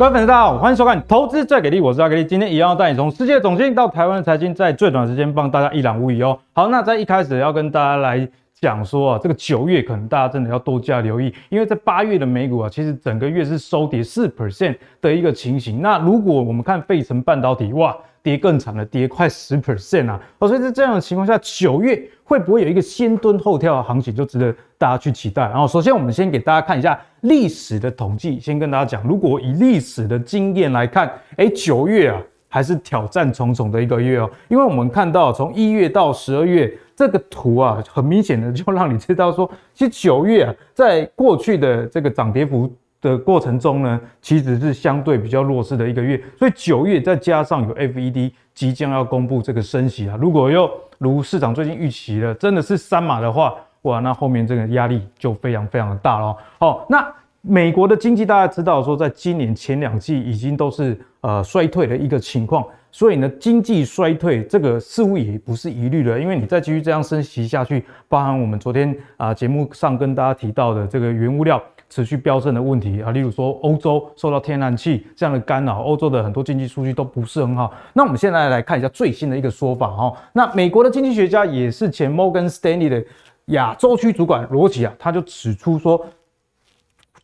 各位粉丝大家好，欢迎收看《投资再给力》，我是阿给力。今天一样要带你从世界总经到台湾的财经，在最短时间帮大家一览无遗哦。好，那在一开始要跟大家来讲说啊，这个九月可能大家真的要多加留意，因为在八月的美股啊，其实整个月是收跌四 percent 的一个情形。那如果我们看费城半导体，哇！跌更惨了，跌快十 percent 啊！哦，所以在这样的情况下，九月会不会有一个先蹲后跳的行情，就值得大家去期待。然后，首先我们先给大家看一下历史的统计，先跟大家讲，如果以历史的经验来看，哎，九月啊还是挑战重重的一个月哦，因为我们看到从一月到十二月这个图啊，很明显的就让你知道说，其实九月啊，在过去的这个涨跌幅。的过程中呢，其实是相对比较弱势的一个月，所以九月再加上有 FED 即将要公布这个升息啊，如果又如市场最近预期的，真的是三码的话，哇，那后面这个压力就非常非常的大了。好，那美国的经济大家知道说，在今年前两季已经都是呃衰退的一个情况，所以呢，经济衰退这个似乎也不是疑虑了，因为你再继续这样升息下去，包含我们昨天啊节目上跟大家提到的这个原物料。持续飙升的问题啊，例如说欧洲受到天然气这样的干扰，欧洲的很多经济数据都不是很好。那我们现在来看一下最新的一个说法哈。那美国的经济学家也是前 Morgan Stanley 的亚洲区主管罗奇啊，他就指出说，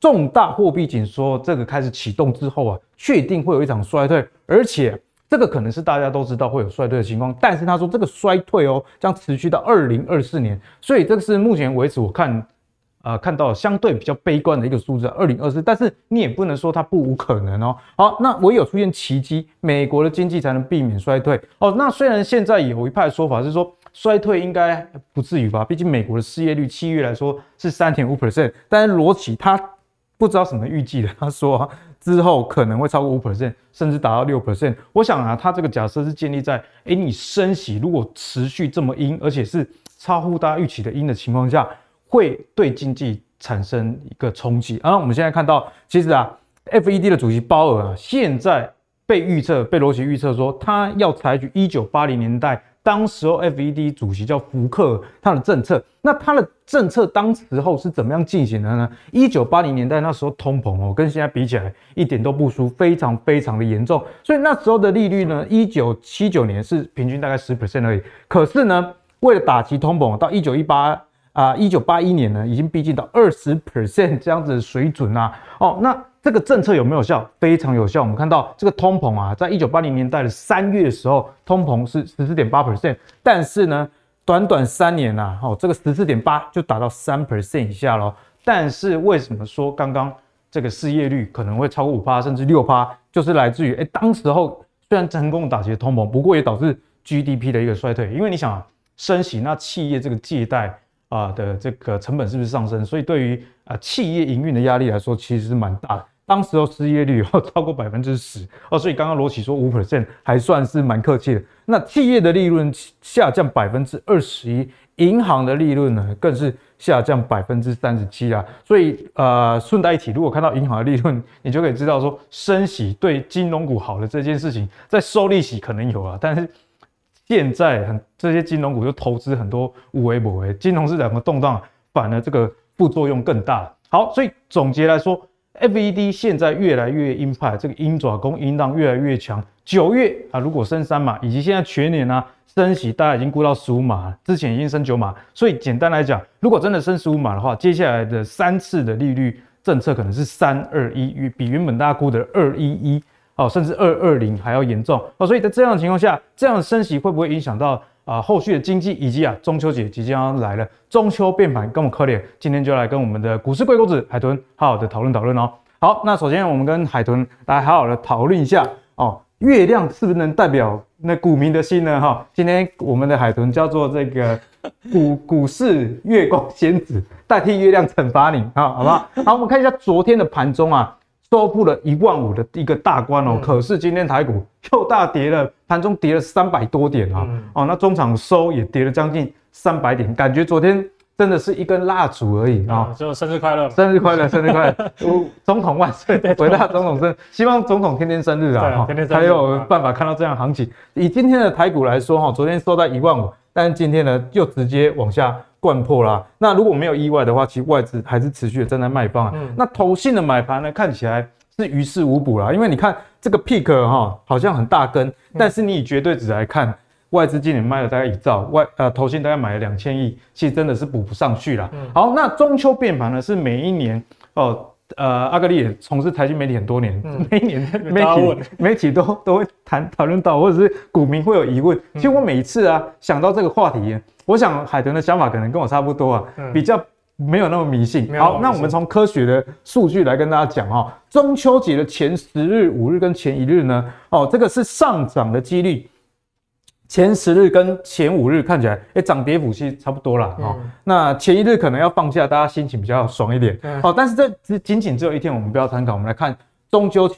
重大货币紧缩这个开始启动之后啊，确定会有一场衰退，而且这个可能是大家都知道会有衰退的情况，但是他说这个衰退哦将持续到二零二四年，所以这个是目前为止我看。呃，看到相对比较悲观的一个数字，二零二四，但是你也不能说它不无可能哦。好，那唯有出现奇迹，美国的经济才能避免衰退哦。那虽然现在有一派说法是说衰退应该不至于吧，毕竟美国的失业率七月来说是三点五 percent，但是罗奇他不知道什么预计的，他说、之后可能会超过五 percent，甚至达到六 percent。我想啊，他这个假设是建立在，哎，你升息如果持续这么阴，而且是超乎大家预期的阴的情况下。会对经济产生一个冲击。然后我们现在看到，其实啊，FED 的主席鲍尔啊，现在被预测，被罗奇预测说，他要采取一九八零年代当时候 FED 主席叫福克他的政策。那他的政策当时候是怎么样进行的呢？一九八零年代那时候通膨哦，跟现在比起来一点都不输，非常非常的严重。所以那时候的利率呢，一九七九年是平均大概十 percent 而已。可是呢，为了打击通膨，到一九一八。啊，一九八一年呢，已经逼近到二十 percent 这样子的水准呐、啊。哦，那这个政策有没有效？非常有效。我们看到这个通膨啊，在一九八零年代的三月的时候，通膨是十四点八 percent，但是呢，短短三年呐、啊，哦，这个十四点八就达到三 percent 以下了。但是为什么说刚刚这个失业率可能会超过五趴甚至六趴？就是来自于哎，当时候虽然成功打击通膨，不过也导致 GDP 的一个衰退。因为你想啊，升息，那企业这个借贷。啊的这个成本是不是上升？所以对于啊企业营运的压力来说，其实是蛮大的。当时候失业率要 超过百分之十哦，所以刚刚罗奇说五 percent 还算是蛮客气的。那企业的利润下降百分之二十一，银行的利润呢更是下降百分之三十七啊。所以呃顺带一提，如果看到银行的利润，你就可以知道说升息对金融股好的这件事情，在收利息可能有啊，但是。现在很这些金融股就投资很多有的没的，金融市场的动荡反而这个副作用更大。好，所以总结来说，FED 现在越来越鹰派，这个鹰爪功鹰浪越来越强。九月啊，如果升三码，以及现在全年啊升息，大家已经估到十五码，之前已经升九码。所以简单来讲，如果真的升十五码的话，接下来的三次的利率政策可能是三二一，比原本大家估的二一一。哦，甚至二二零还要严重哦，所以在这样的情况下，这样的升息会不会影响到啊、呃、后续的经济以及啊中秋节即将来了，中秋变盘跟我们可怜，今天就来跟我们的股市贵公子海豚好好的讨论讨论哦。好，那首先我们跟海豚来好好的讨论一下哦，月亮是不是能代表那股民的心呢？哈、哦，今天我们的海豚叫做这个股股市月光仙子，代替月亮惩罚你啊、好不好？好，我们看一下昨天的盘中啊。收复了一万五的一个大关哦，可是今天台股又大跌了，盘中跌了三百多点啊，哦，那中场收也跌了将近三百点，感觉昨天真的是一根蜡烛而已啊！就生日快乐，生日快乐，生日快乐，总统万岁，伟大总统生，希望总统天天生日啊，天天才有办法看到这样行情。以今天的台股来说哈，昨天收在一万五，但是今天呢又直接往下。掼破啦，那如果没有意外的话，其实外资还是持续的站在卖方啊。嗯、那投信的买盘呢，看起来是于事无补啦。因为你看这个 peak 哈，好像很大根，但是你以绝对值来看，外资今年卖了大概一兆，外呃投信大概买了两千亿，其实真的是补不上去啦。好，那中秋变盘呢是每一年哦。呃，阿格力也从事财经媒体很多年，嗯、每一年媒体媒体都都会谈讨论到，或者是股民会有疑问。其实我每一次啊想到这个话题，我想海豚的想法可能跟我差不多啊，比较没有那么迷信。好，那我们从科学的数据来跟大家讲哈，中秋节的前十日、五日跟前一日呢，哦，这个是上涨的几率。前十日跟前五日看起来，哎、欸，涨跌幅其实差不多啦。哦、嗯。那前一日可能要放假，大家心情比较爽一点。嗯。好，但是这只仅仅只有一天，我们不要参考。我们来看中秋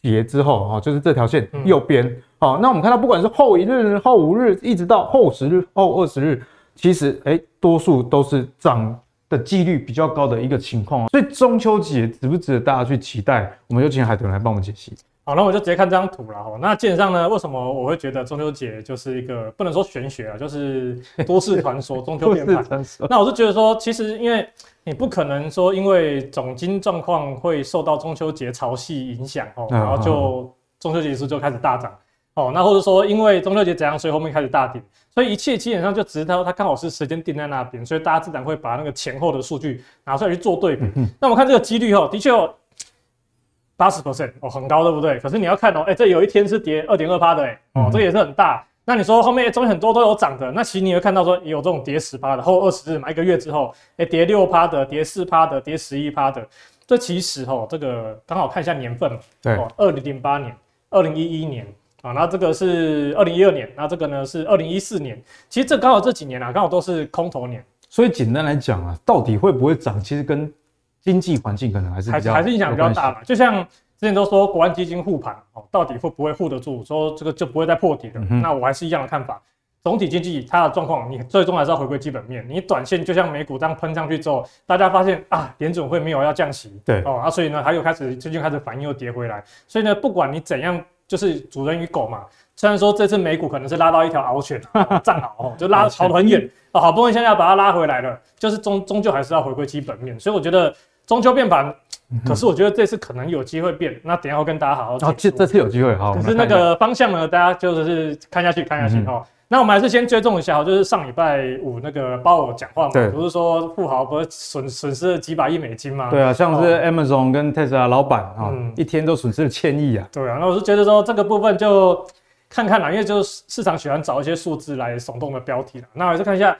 节之后，哦，就是这条线右边。好、嗯，那我们看到，不管是后一日、后五日，一直到后十日、后二十日，其实哎、欸，多数都是涨的几率比较高的一个情况。所以中秋节值不值得大家去期待？我们就请海豚来帮我们解析。好，那我就直接看这张图了哈。那基本上呢，为什么我会觉得中秋节就是一个不能说玄学啊，就是都市传说，中秋变盘。那我是觉得说，其实因为你不可能说，因为总经状况会受到中秋节潮汐影响哦，然后就中秋节时就开始大涨哦。那或者说因为中秋节怎样，所以后面开始大跌，所以一切基本上就只是它它刚好是时间定在那边，所以大家自然会把那个前后的数据拿出来去做对比。那我们看这个几率哦，的确有。八十 percent 哦，很高，对不对？可是你要看哦，哎、欸，这有一天是跌二点二趴的，哎，哦，这个也是很大。那你说后面中间很多都有涨的，那其实你会看到说有这种跌十趴的，后二十日嘛，一个月之后，哎、欸，跌六趴的，跌四趴的，跌十一趴的。这其实哦，这个刚好看一下年份嘛，对，哦，二零零八年、二零一一年啊，那这个是二零一二年，那这个呢是二零一四年。其实这刚好这几年啊，刚好都是空头年。所以简单来讲啊，到底会不会涨，其实跟经济环境可能还是比较还是影响比较大嘛，就像之前都说国安基金护盘哦，到底会不会护得住？说这个就不会再破底了。嗯、那我还是一样的看法，总体经济它的状况，你最终还是要回归基本面。你短线就像美股这样喷上去之后，大家发现啊，联准会没有要降息，对哦啊，所以呢，它又开始最近开始反应又跌回来。所以呢，不管你怎样，就是主人与狗嘛。虽然说这次美股可能是拉到一条獒犬 战獒哦，就拉跑得很远啊，好不容易现在要把它拉回来了，就是终终究还是要回归基本面。所以我觉得。中秋变盘，可是我觉得这次可能有机会变。那等一下我跟大家好好哦。这这次有机会哈。可是那个方向呢，大家就是看下去，看下去哈。那我们还是先追踪一下，就是上礼拜五那个鲍尔讲话嘛，不是说富豪不是损损失了几百亿美金嘛？对啊，像是 Amazon 跟 Tesla 老板啊，一天都损失了千亿啊。对啊，那我是觉得说这个部分就看看啦，因为就是市场喜欢找一些数字来耸动的标题啦。那我还是看一下。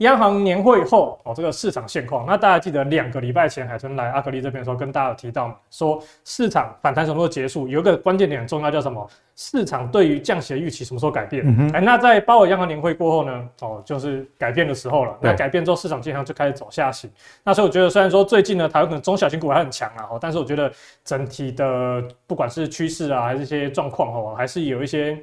央行年会后哦，这个市场现况，那大家记得两个礼拜前海豚来阿格力这边的时候，跟大家有提到嘛，说市场反弹什么时候结束？有一个关键点很重要，叫什么？市场对于降息的预期什么时候改变？哎、嗯欸，那在鲍尔央行年会过后呢？哦，就是改变的时候了。那改变之后，市场经常就开始走下行。那所以我觉得，虽然说最近呢，台湾可能中小型股还很强啊，哦，但是我觉得整体的不管是趋势啊，还是一些状况哦，还是有一些。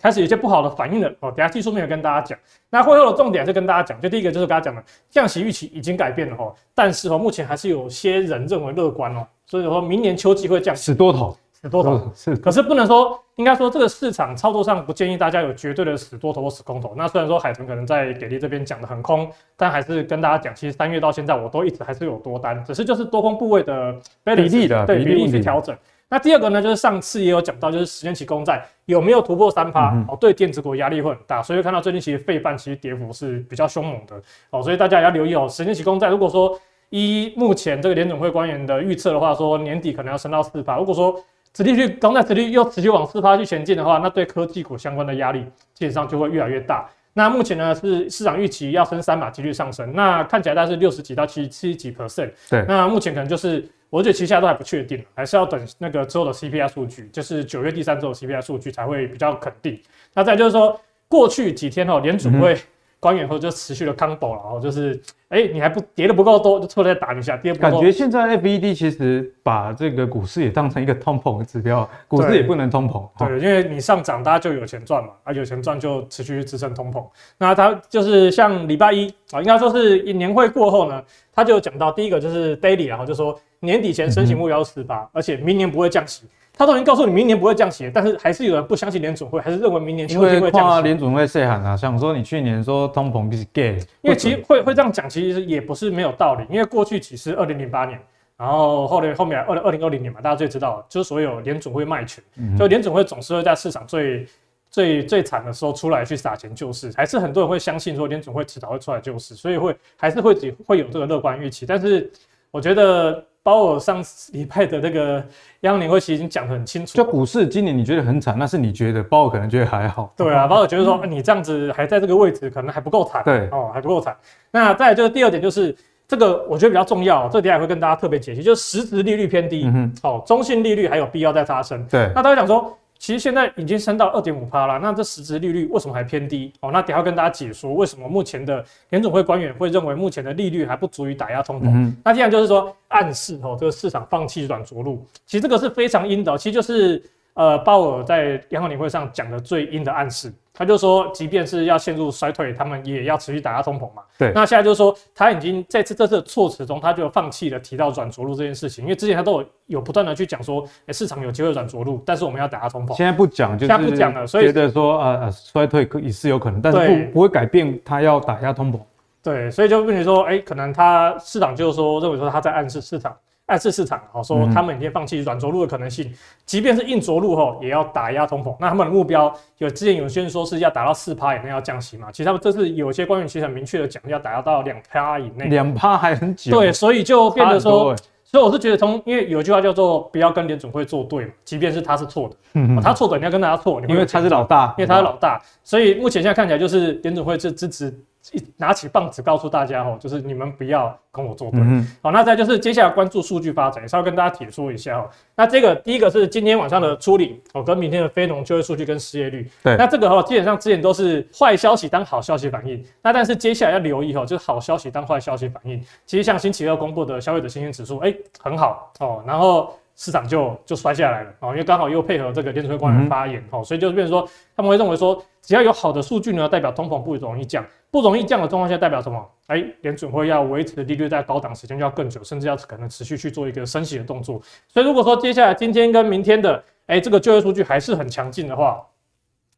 开始有些不好的反应了哦，等下技术面有跟大家讲。那会后的重点是跟大家讲，就第一个就是跟大家讲的降息预期已经改变了哈，但是哦，目前还是有些人认为乐观哦，所以说明年秋季会降息。死多头，死多头是，可是不能说，应该说这个市场操作上不建议大家有绝对的死多头或死空头。那虽然说海豚可能在给力这边讲的很空，但还是跟大家讲，其实三月到现在我都一直还是有多单，只是就是多空部位的比例的对比例去调整。那第二个呢，就是上次也有讲到，就是十年期公债有没有突破三趴哦，对电子股压力会很大，所以看到最近其实费半其实跌幅是比较凶猛的哦，所以大家也要留意哦，十年期公债如果说依目前这个联总会官员的预测的话，说年底可能要升到四趴，如果说殖利率公债殖利率又持续往四趴去前进的话，那对科技股相关的压力基本上就会越来越大。那目前呢是市场预期要升三码几率上升，那看起来大概是六十几到七七十几 percent，对，那目前可能就是。我觉得其实现在都还不确定，还是要等那个之后的 CPI 数据，就是九月第三周的 CPI 数据才会比较肯定。那再就是说，过去几天哦，联储会官员后就持续的 combo 了哦，就是哎，你还不跌的不够多，就出来打你一下。跌不够。感觉现在 FED 其实把这个股市也当成一个通膨的指标，股市也不能通膨。对，因为你上涨，大家就有钱赚嘛，啊，有钱赚就持续支撑通膨。那它就是像礼拜一啊，应该说是年会过后呢，他就讲到第一个就是 daily，然后就说。年底前升息目标四趴，而且明年不会降息。他都已经告诉你明年不会降息，但是还是有人不相信联准会，还是认为明年秋季会降息。因为联准会谁喊啊？想说你去年说通膨是 gay，因为其实会会这样讲，其实也不是没有道理。因为过去其实二零零八年然后后来后面二零二零二零年嘛，大家最知道就是所有联准会卖权，就联准会总是会在市场最最最惨的时候出来去撒钱救市，还是很多人会相信说联准会迟早会出来救市，所以会还是会会有这个乐观预期。但是我觉得鲍尔上礼拜的那个央行年会其实已经讲得很清楚，就股市今年你觉得很惨，那是你觉得包括可能觉得还好。对啊，包括觉得说 你这样子还在这个位置，可能还不够惨。对哦，还不够惨。那再来就是第二点就是。这个我觉得比较重要，这个等下也会跟大家特别解析，就是实质利率偏低，好、嗯哦，中性利率还有必要再发生。对，那大家讲说，其实现在已经升到二点五趴了，那这实质利率为什么还偏低？哦，那等下跟大家解说为什么目前的联总会官员会认为目前的利率还不足以打压通膨。嗯、那这样就是说暗示哦，这个市场放弃软着陆，其实这个是非常阴的，其实就是。呃，鲍尔在央行年会上讲的最阴的暗示，他就说，即便是要陷入衰退，他们也要持续打压通膨嘛。对。那现在就是说，他已经在这次这次的措辞中，他就放弃了提到软着陆这件事情，因为之前他都有有不断的去讲说，哎、欸，市场有机会软着陆，但是我们要打压通膨。现在不讲，就是现在不讲了，所以觉得说，呃，衰退可也是有可能，但是不不会改变他要打压通膨。对，所以就问你说，哎、欸，可能他市场就是说认为说他在暗示市场。暗示市场，好说他们已经放弃软着陆的可能性，嗯、即便是硬着陆后，也要打压通膨。那他们的目标有之前有些人说是要达到四趴以内要降息嘛？其实他们这次有些官员其实很明确的讲，要达到到两趴以内。两趴还很久。对，所以就变得说，所以我是觉得从因为有句话叫做不要跟联准会作对嘛，即便是他是错的，嗯哦、他错的你要跟大家错，因为他是老大，因为他是老大，所以目前现在看起来就是联准会是支持。一拿起棒子告诉大家哦，就是你们不要跟我作对。嗯、好，那再就是接下来关注数据发展，也稍微跟大家解说一下哦。那这个第一个是今天晚上的初领哦，跟明天的非农就业数据跟失业率。对，那这个哦，基本上之前都是坏消息当好消息反应。那但是接下来要留意哦，就是好消息当坏消息反应。其实像星期二公布的消费者信心指数，哎、欸，很好哦，然后。市场就就摔下来了哦，因为刚好又配合这个联储会官员发言哦，所以就变成说他们会认为说，只要有好的数据呢，代表通膨不容易降，不容易降的状况下代表什么？哎，联准会要维持利率在高档时间就要更久，甚至要可能持续去做一个升息的动作。所以如果说接下来今天跟明天的哎这个就业数据还是很强劲的话，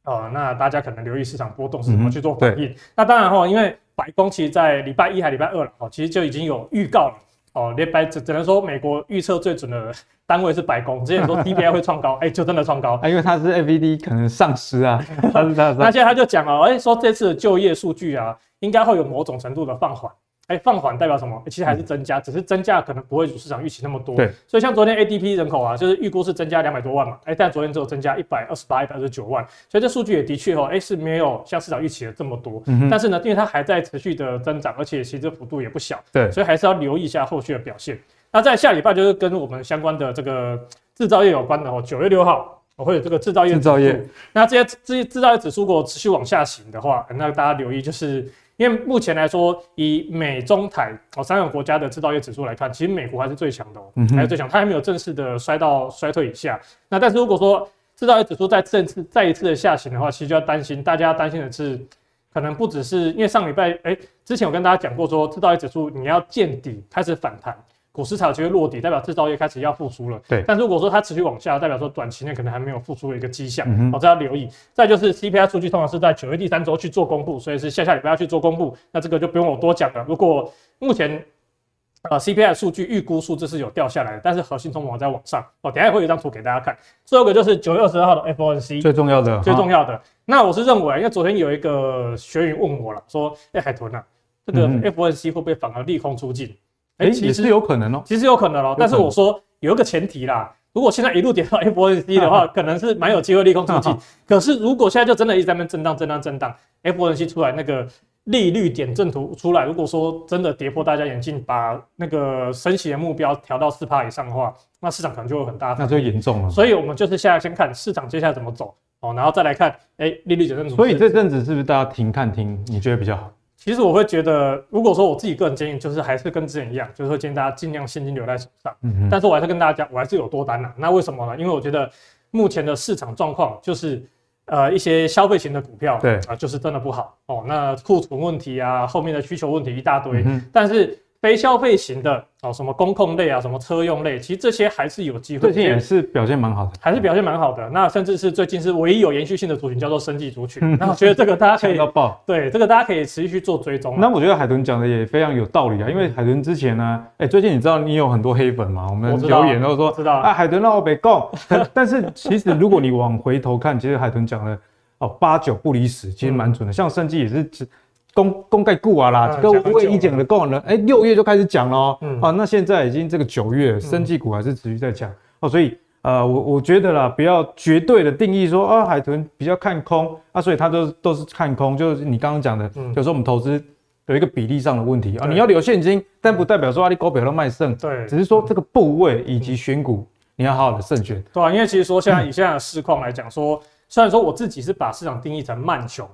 呃，那大家可能留意市场波动是怎么去做反应。那当然哈，因为白宫其实在礼拜一还礼拜二了哦，其实就已经有预告了。哦，连白只只能说美国预测最准的单位是白工，之前说 DPI 会创高，哎、欸，就真的创高，啊，因为它是 FVD 可能丧失啊，它是它是。那现在他就讲了，哎、欸，说这次的就业数据啊，应该会有某种程度的放缓。哎，放缓代表什么？欸、其实还是增加，嗯、只是增加可能不会如市场预期那么多。对，所以像昨天 ADP 人口啊，就是预估是增加两百多万嘛，哎、欸，但昨天只有增加一百二十八、一百二十九万，所以这数据也的确哦，哎、欸，是没有像市场预期的这么多。嗯、但是呢，因为它还在持续的增长，而且其实幅度也不小。对，所以还是要留意一下后续的表现。那在下礼拜就是跟我们相关的这个制造业有关的哦，九月六号我会有这个制造业制造业。那这些制制造业指数如果持续往下行的话，那大家留意就是。因为目前来说，以美中台哦三个国家的制造业指数来看，其实美国还是最强的哦，还是最强，它还没有正式的衰到衰退以下。那但是如果说制造业指数再正式再一次的下行的话，其实就要担心，大家要担心的是，可能不只是因为上礼拜哎，之前我跟大家讲过说，制造业指数你要见底开始反弹。股市才有机会落底，代表制造业开始要复苏了。对，但如果说它持续往下，代表说短期内可能还没有复苏的一个迹象。好、嗯，这要留意。再就是 CPI 数据通常是在九月第三周去做公布，所以是下下礼拜要去做公布。那这个就不用我多讲了。如果目前呃 CPI 数据预估数字是有掉下来的，但是核心通膨在往上。哦，等下也会有一张图给大家看。最后一个就是九月二十二号的 FOMC 最重要的，最重要的。那我是认为，因为昨天有一个学员问我了，说：“哎、欸，海豚啊，这个 FOMC 会不会反而利空出尽？”哎、欸，其实有可能哦，其实有可能哦。但是我说有一个前提啦，如果现在一路跌到 FOMC 的话，可能是蛮有机会利空出尽。可是如果现在就真的一直在那边震荡、震荡、震荡，FOMC 出来那个利率点阵图出来，如果说真的跌破大家眼镜，把那个升息的目标调到四帕以上的话，那市场可能就会很大，那就严重了。所以我们就是现在先看市场接下来怎么走哦，然后再来看哎、欸、利率点阵图。所以这阵子是不是大家停看听？你觉得比较好？其实我会觉得，如果说我自己个人建议，就是还是跟之前一样，就是会建议大家尽量现金留在手上。嗯，但是我还是跟大家讲，我还是有多单呐。那为什么呢？因为我觉得目前的市场状况就是，呃，一些消费型的股票，对啊，就是真的不好哦。那库存问题啊，后面的需求问题一大堆。但是非消费型的哦，什么工控类啊，什么车用类，其实这些还是有机会。最近也是表现蛮好的，还是表现蛮好的。那甚至是最近是唯一有延续性的族群，叫做生技族群。那我觉得这个大家可以到爆。对，这个大家可以持续去做追踪。那我觉得海豚讲的也非常有道理啊，因为海豚之前呢，哎，最近你知道你有很多黑粉嘛？我们留言都说，知道啊，海豚让我别讲。但是其实如果你往回头看，其实海豚讲的哦八九不离十，其实蛮准的。像生技也是公公盖固啊啦，各位一讲的够了。哎，六月就开始讲了，嗯，啊，那现在已经这个九月，生技股还是持续在讲哦，所以呃，我我觉得啦，不要绝对的定义说啊，海豚比较看空啊，所以它都都是看空，就是你刚刚讲的，有时候我们投资有一个比例上的问题啊，你要留现金，但不代表说阿里股票都卖剩，对，只是说这个部位以及选股你要好好的慎选，对啊，因为其实说现在 以现在的市况来讲，说虽然说我自己是把市场定义成慢熊。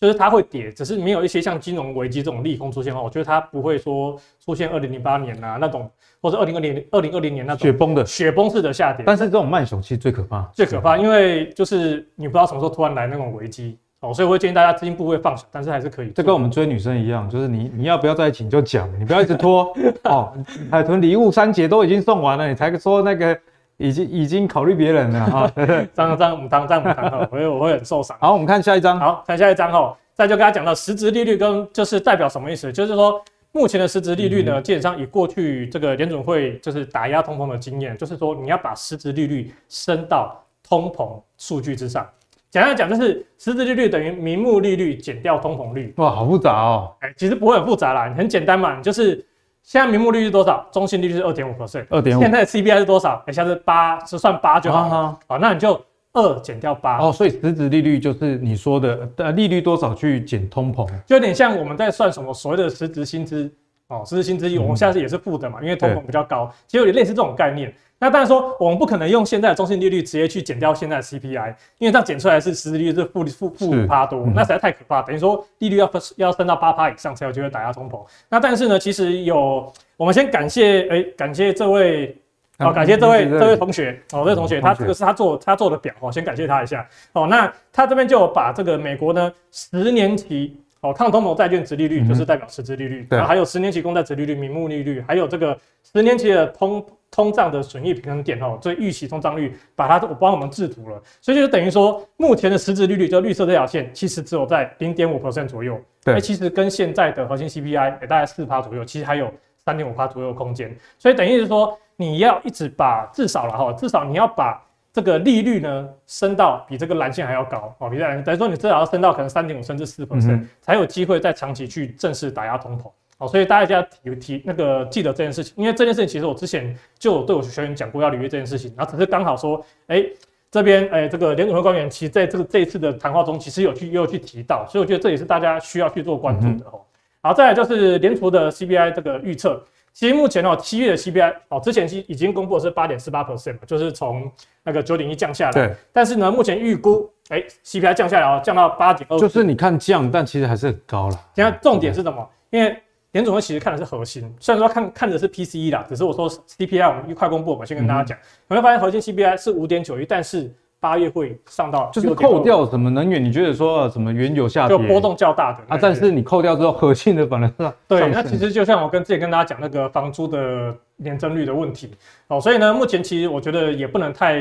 就是它会跌，只是没有一些像金融危机这种利空出现的话，我觉得它不会说出现二零零八年呐、啊、那种，或者二零二零二零二零年那种雪崩的雪崩式的下跌。但是这种慢熊其实最可怕，最可怕，因为就是你不知道什么时候突然来那种危机哦，所以我会建议大家资金部位放小，但是还是可以。这跟我们追女生一样，就是你你要不要在一起你就讲，你不要一直拖 哦。海豚礼物三节都已经送完了，你才说那个。已经已经考虑别人了 哈，这样这样母汤这样母汤哈，我会我会很受伤。好，我们看下一张。好，看下一张哈，再就跟他讲到实质利率跟就是代表什么意思？就是说目前的实质利率呢，基本上以过去这个联准会就是打压通膨的经验，就是说你要把实质利率升到通膨数据之上。简单讲就是实质利率等于名目利率减掉通膨率。哇，好复杂哦。哎，其实不会很复杂啦，很简单嘛，就是。现在名目利率是多少？中性利率是二点五 percent，二点五。现在的 CPI 是多少？等，下是八是算八就好。好，好，那你就二减掉八。哦，所以实质利率就是你说的呃利率多少去减通膨，就有点像我们在算什么所谓的实质薪资哦，实质薪资我们现在也是负的嘛，因为通膨比较高，其实有点类似这种概念。那当然说，我们不可能用现在的中性利率直接去减掉现在的 CPI，因为这样减出来是实质利率是负负负五趴多，那实在太可怕。等于说利率要要升到八趴以上才有机会打压通膨。那但是呢，其实有，我们先感谢哎、欸，感谢这位哦，感谢这位这位同学哦，这位同学他这个是他做他做的表哦，先感谢他一下哦。那他这边就把这个美国呢十年期哦抗通膨债券殖利率就是代表实质利率，然后还有十年期公债殖利率、名目利率，还有这个十年期的通。通胀的损益平衡点哦，所以预期通胀率把它我帮我们制图了，所以就等于说，目前的实质利率就绿色这条线，其实只有在零点五 percent 左右。对，欸、其实跟现在的核心 CPI 也大概四趴左右，其实还有三点五趴左右的空间。所以等于是说，你要一直把至少了哈，至少你要把这个利率呢升到比这个蓝线还要高哦，比这蓝，等于说你至少要升到可能三点五甚至四 percent，才有机会在长期去正式打压通膨。好，所以大家提提那个记得这件事情，因为这件事情其实我之前就有对我学员讲过要履约这件事情，然后只是刚好说，哎、欸，这边哎、欸、这个联储会官员其实在这个这一次的谈话中，其实有去也有去提到，所以我觉得这也是大家需要去做关注的哦。好，再来就是联储的 CPI 这个预测，其实目前哦七月的 CPI 哦之前其实已经公布的是八点四八 percent 就是从那个九点一降下来，对，但是呢目前预估哎、欸、CPI 降下来哦降到八点二，就是你看降，但其实还是很高了。现在重点是什么？因为联总会其实看的是核心，虽然说看看的是 PCE 啦，只是我说 CPI 我们一块公布，我们先跟大家讲，你会发现核心 CPI 是五点九一，但是八月会上到就是扣掉什么能源，你觉得说什么原油下跌就波动较大的啊，但是你扣掉之后，核心的反而是对，那其实就像我跟之前跟大家讲那个房租的年增率的问题哦，所以呢，目前其实我觉得也不能太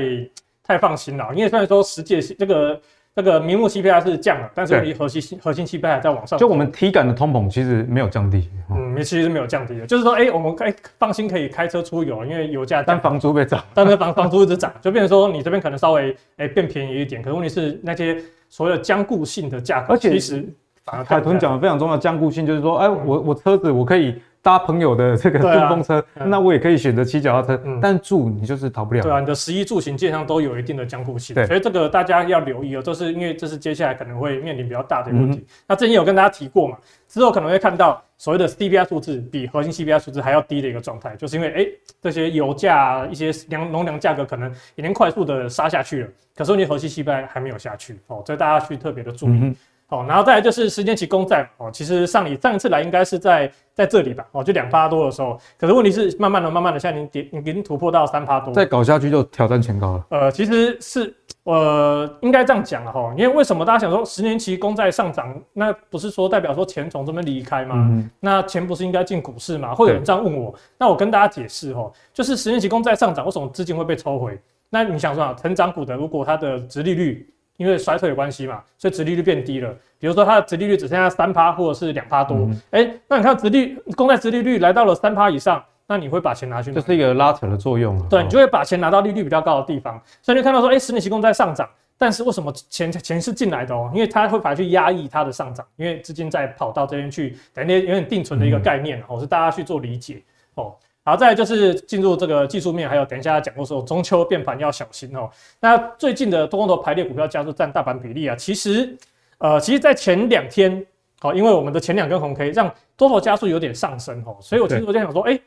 太放心了，因为虽然说实际这个。这个名目 CPI 是降了，但是离核心核心 CPI 还在往上。就我们体感的通膨其实没有降低，嗯，其实是没有降低的。就是说，哎、欸，我们可以放心可以开车出游，因为油价。但房租被涨，但是房房租一直涨，就变成说你这边可能稍微哎、欸、变便宜一点，可是问题是那些所谓的僵固性的价格，而且其实海豚讲的非常重要，僵固性就是说，哎、欸，我我车子我可以。搭朋友的这个顺风车，啊、那我也可以选择骑脚踏车，嗯、但住你就是逃不了。对啊，你的十一住行基本上都有一定的江湖性，对所以这个大家要留意哦，这是因为这是接下来可能会面临比较大的问题。嗯、那之前有跟大家提过嘛，之后可能会看到所谓的 CPI 数字比核心 CPI 数字还要低的一个状态，就是因为哎、欸、这些油价、一些粮农粮价格可能已经快速的杀下去了，可是你核心 CPI 还没有下去哦，所以大家去特别的注意。嗯哦，然后再来就是十年期公债哦，其实上你上一次来应该是在在这里吧，哦，就两趴多的时候，可是问题是慢慢的、慢慢的，现在已经跌，已经突破到三趴多，再搞下去就挑战前高了。呃，其实是呃应该这样讲了哈，因为为什么大家想说十年期公债上涨，那不是说代表说钱从这边离开吗？嗯、那钱不是应该进股市吗？会有人这样问我，那我跟大家解释哈，就是十年期公债上涨，为什么资金会被抽回？那你想说啊，成长股的如果它的殖利率因为衰退有关系嘛，所以殖利率变低了。比如说它的殖利率只剩下三趴或者是两趴多，哎、那你看殖利公债殖利率来到了三趴以上，那你会把钱拿去哪？这是一个拉扯的作用。对，你就会把钱拿到利率比较高的地方。所以你看到说，哎、欸，十年期公债上涨，但是为什么钱钱是进来的哦？因为它会反而去压抑它的上涨，因为资金在跑到这边去，等于有点定存的一个概念哦，是大家去做理解哦。好，再来就是进入这个技术面，还有等一下讲过说中秋变盘要小心哦。那最近的多空头排列股票加速占大盘比例啊，其实呃，其实在前两天，好，因为我们的前两根红 K 让多头加速有点上升哦，所以我其实我在想说，哎，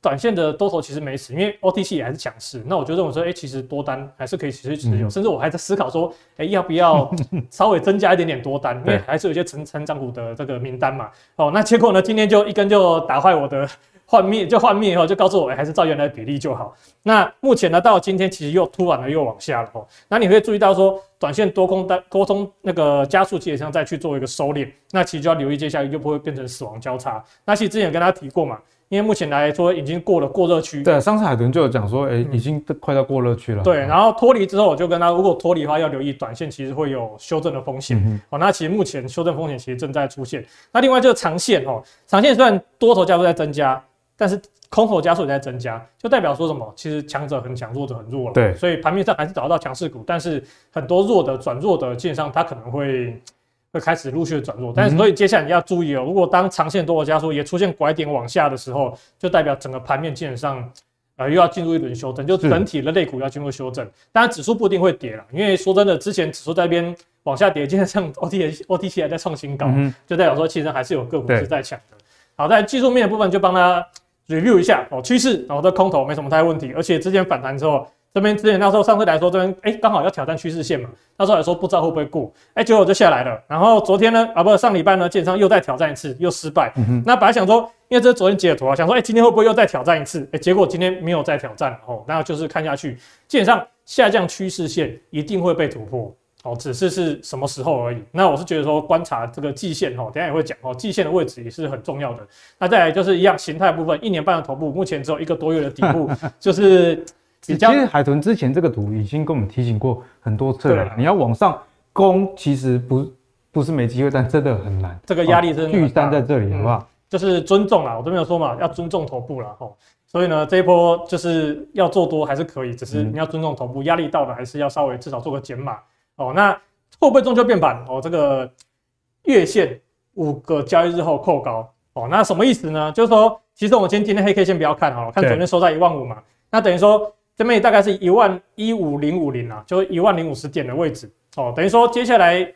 短线的多头其实没死，因为 OTC 也还是强势。那我就认为说，哎，其实多单还是可以持续持有，甚至我还在思考说，哎，要不要 稍微增加一点点多单，因为还是有一些成成长股的这个名单嘛。哦，那结果呢，今天就一根就打坏我的。幻灭就幻灭以后，就告诉我，哎，还是照原来的比例就好。那目前呢，到今天其实又突然的又往下了哦。那你会注意到说，短线多空单沟通那个加速基本上再去做一个收敛，那其实就要留意接下来又不会变成死亡交叉。那其实之前跟大家提过嘛，因为目前来说已经过了过热区。对，上次海豚就有讲说，哎，已经快到过热区了。对，然后脱离之后，我就跟他，如果脱离的话，要留意短线其实会有修正的风险。嗯、哦，那其实目前修正风险其实正在出现。那另外就是长线哦，长线虽然多头加速在增加。但是空头加速也在增加，就代表说什么？其实强者很强，弱者很弱了。对，所以盘面上还是找得到强势股，但是很多弱的转弱的，基本上它可能会会开始陆续的转弱。但是所以接下来你要注意哦，如果当长线多头加速也出现拐点往下的时候，就代表整个盘面基本上呃又要进入一轮修正，就整体的类股要进入修正。当然指数不一定会跌了，因为说真的，之前指数在那边往下跌，今天像 OTC OTC 还在创新高，就代表说其实还是有个股是在抢的。好，在技术面的部分就帮他。Review 一下哦，趋势，然后这空头没什么太大问题，而且之前反弹之后，这边之前那时候上次来说这边哎刚好要挑战趋势线嘛，那时候来说不知道会不会过，哎结果就下来了，然后昨天呢啊不是上礼拜呢，基本上又再挑战一次又失败，嗯、那本来想说，因为这是昨天截的图啊，想说哎今天会不会又再挑战一次，哎结果今天没有再挑战哦，那就是看下去，基本上下降趋势线一定会被突破。哦，只是是什么时候而已。那我是觉得说，观察这个季线哦，等下也会讲哦，季线的位置也是很重要的。那再来就是一样形态部分，一年半的头部，目前只有一个多月的底部，就是 比较。其实海豚之前这个图已经跟我们提醒过很多次了，你要往上攻，其实不不是没机会，但真的很难。这个压力真的巨山在这里，好不好？就是尊重啦，我都没有说嘛，要尊重头部了吼。所以呢，这一波就是要做多还是可以，只是你要尊重头部，压力到了还是要稍微至少做个减码。哦，那会不会中秋变盘？哦，这个月线五个交易日后扣高。哦，那什么意思呢？就是说，其实我们今天今天黑 K 先不要看哈，看昨天收在一万五嘛。那等于说这边大概是一万一五零五零啊，就一万零五十点的位置。哦，等于说接下来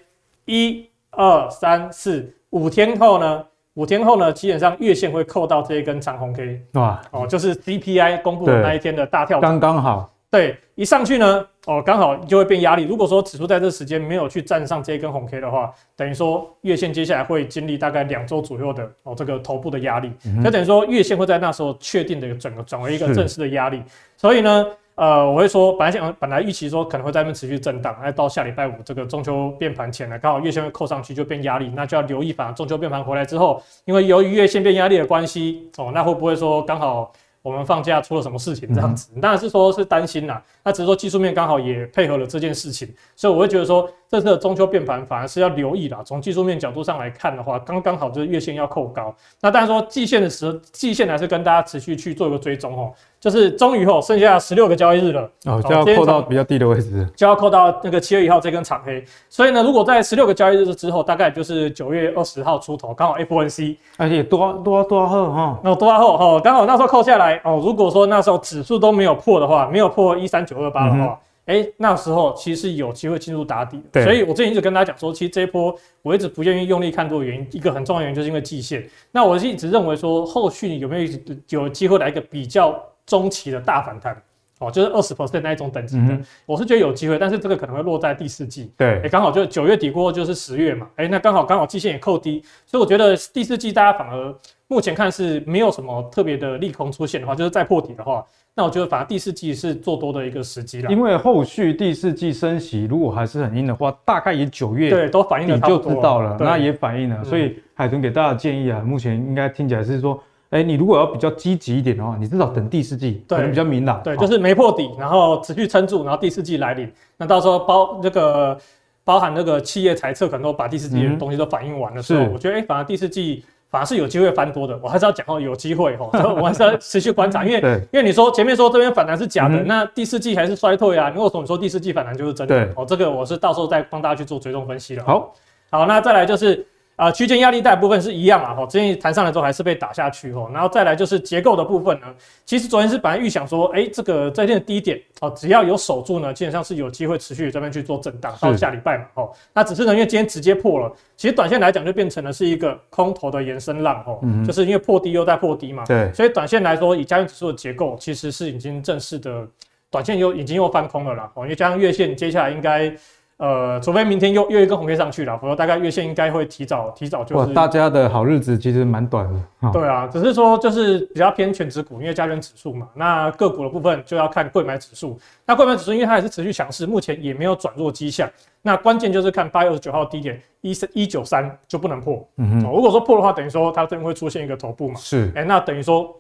一二三四五天后呢，五天后呢，基本上月线会扣到这一根长红 K。哇，哦，就是 CPI 公布的那一天的大跳，刚刚好。对，一上去呢，哦，刚好就会变压力。如果说指数在这时间没有去站上这一根红 K 的话，等于说月线接下来会经历大概两周左右的哦这个头部的压力，那、等于说月线会在那时候确定的整个转为一个正式的压力。所以呢，呃，我会说，本来想本来预期说可能会在那边持续震荡，那到下礼拜五这个中秋变盘前呢，刚好月线会扣上去就变压力，那就要留意，反正中秋变盘回来之后，因为由于月线变压力的关系，哦，那会不会说刚好？我们放假出了什么事情？这样子，当然是说是担心啦。那只是说技术面刚好也配合了这件事情，所以我会觉得说，这次的中秋变盘反而是要留意啦。从技术面角度上来看的话，刚刚好就是月线要扣高。那当然说季线的时候，季线还是跟大家持续去做一个追踪哦。就是终于后剩下十六个交易日了哦，就要扣到比较低的位置，就要扣到那个七月一号这根长黑。所以呢，如果在十六个交易日之后，大概就是九月二十号出头，刚好 FOMC，而且多多多后哈，那多后哈，刚好那时候扣下来哦。如果说那时候指数都没有破的话，没有破一三九二八的话，哎、嗯哼欸，那时候其实有机会进入打底。对，所以我之前一直跟大家讲说，其实这一波我一直不愿意用力看多的原因，一个很重要的原因就是因为季线。那我是一直认为说，后续有没有有机会来一个比较。中期的大反弹，哦，就是二十 percent 那一种等级的，嗯、我是觉得有机会，但是这个可能会落在第四季。对，哎，刚好就九月底过后就是十月嘛，哎，那刚好刚好季线也扣低，所以我觉得第四季大家反而目前看是没有什么特别的利空出现的话，就是再破底的话，那我觉得反而第四季是做多的一个时机了。因为后续第四季升息如果还是很硬的话，大概也九月对都反映了，你就知道了，那也反映了。所以海豚给大家的建议啊，目前应该听起来是说。哎，你如果要比较积极一点的话，你至少等第四季，可能比较明朗。对，就是没破底，然后持续撑住，然后第四季来临，那到时候包这个包含那个企业财测，可能都把第四季的东西都反映完的时候，我觉得哎，反而第四季反而是有机会翻多的。我还是要讲哦，有机会哦，我还是要持续观察，因为因为你说前面说这边反弹是假的，那第四季还是衰退啊？如果说你说第四季反弹就是真的？哦，这个我是到时候再帮大家去做追踪分析了。好，好，那再来就是。啊，区间压力带部分是一样啊，哈，之前弹上来之后还是被打下去，哈，然后再来就是结构的部分呢，其实昨天是本来预想说，哎、欸，这个这边的低点，哦，只要有守住呢，基本上是有机会持续这边去做震荡到下礼拜嘛，哦，那只是呢，因为今天直接破了，其实短线来讲就变成了是一个空头的延伸浪，哦，嗯、就是因为破低又在破低嘛，对，所以短线来说，以加权指数的结构，其实是已经正式的短线又已经又翻空了啦，哦，因为加上月线接下来应该。呃，除非明天又又一根红 K 上去了，否则大概月线应该会提早提早就是。大家的好日子其实蛮短的。哦、对啊，只是说就是比较偏权值股，因为加权指数嘛。那个股的部分就要看柜买指数。那柜买指数因为它还是持续强势，目前也没有转弱迹象。那关键就是看八月二十九号低点一三一九三就不能破。嗯哼、哦。如果说破的话，等于说它这边会出现一个头部嘛。是。哎、欸，那等于说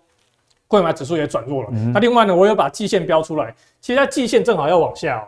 柜买指数也转弱了。嗯、那另外呢，我有把季线标出来，其实它季线正好要往下哦。